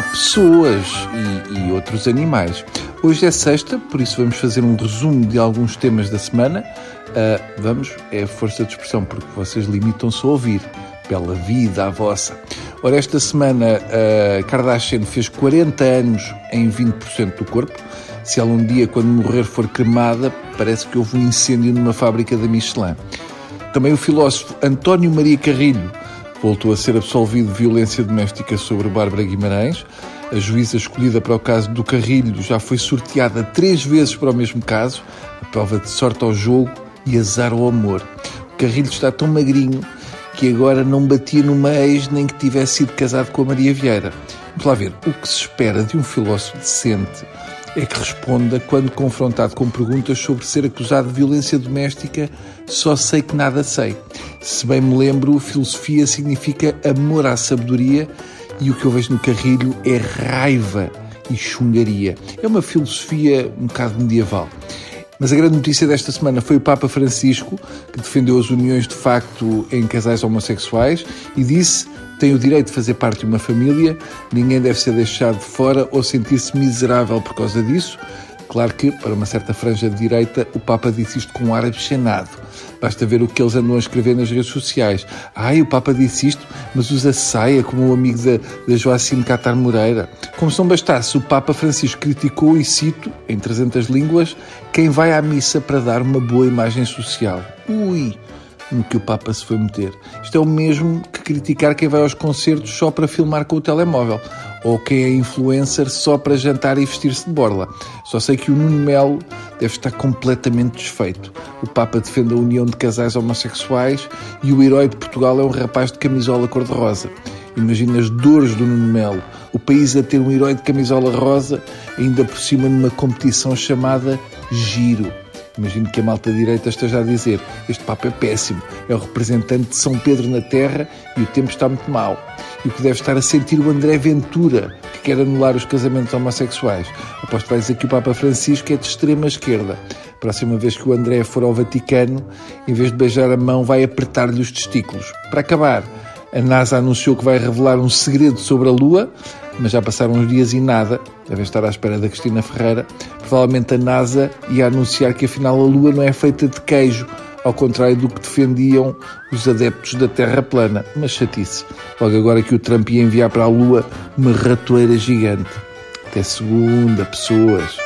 pessoas e, e outros animais. Hoje é sexta, por isso vamos fazer um resumo de alguns temas da semana. Uh, vamos, é força de expressão, porque vocês limitam-se a ouvir. Bela vida a vossa. Ora, esta semana a Kardashian fez 40 anos em 20% do corpo. Se ela um dia, quando morrer, for cremada, parece que houve um incêndio numa fábrica da Michelin. Também o filósofo António Maria Carrilho voltou a ser absolvido de violência doméstica sobre Bárbara Guimarães. A juíza escolhida para o caso do Carrilho já foi sorteada três vezes para o mesmo caso, a prova de sorte ao jogo e azar ao amor. O Carrilho está tão magrinho que agora não batia numa ex nem que tivesse sido casado com a Maria Vieira. Vamos lá ver, o que se espera de um filósofo decente é que responda quando confrontado com perguntas sobre ser acusado de violência doméstica, só sei que nada sei. Se bem me lembro, filosofia significa amor à sabedoria e o que eu vejo no Carrilho é raiva e chungaria. É uma filosofia um bocado medieval. Mas a grande notícia desta semana foi o Papa Francisco, que defendeu as uniões de facto em casais homossexuais e disse tem o direito de fazer parte de uma família, ninguém deve ser deixado de fora ou sentir-se miserável por causa disso. Claro que, para uma certa franja de direita, o Papa disse isto com um ar abchenado. Basta ver o que eles andam a escrever nas redes sociais. Ai, o Papa disse isto, mas usa saia como o amigo da, da Joacine Catar Moreira. Como se não bastasse, o Papa Francisco criticou, e cito, em 300 línguas, quem vai à missa para dar uma boa imagem social. Ui! No que o Papa se foi meter. Isto é o mesmo que criticar quem vai aos concertos só para filmar com o telemóvel ou quem é influencer só para jantar e vestir-se de borla. Só sei que o Nuno Melo deve estar completamente desfeito. O Papa defende a união de casais homossexuais e o herói de Portugal é um rapaz de camisola cor-de-rosa. Imagina as dores do Nuno Melo. O país a ter um herói de camisola rosa, ainda por cima numa competição chamada Giro. Imagino que a malta direita esteja a dizer: este Papa é péssimo, é o representante de São Pedro na Terra e o tempo está muito mau. E o que deve estar a sentir o André Ventura, que quer anular os casamentos homossexuais. Aposto que vai dizer que o Papa Francisco é de extrema esquerda. Próxima vez que o André for ao Vaticano, em vez de beijar a mão, vai apertar-lhe os testículos. Para acabar, a NASA anunciou que vai revelar um segredo sobre a Lua, mas já passaram uns dias e nada. Devem estar à espera da Cristina Ferreira. Provavelmente a NASA ia anunciar que afinal a Lua não é feita de queijo, ao contrário do que defendiam os adeptos da Terra plana. Mas chatice. Logo agora que o Trump ia enviar para a Lua uma ratoeira gigante. Até segunda, pessoas.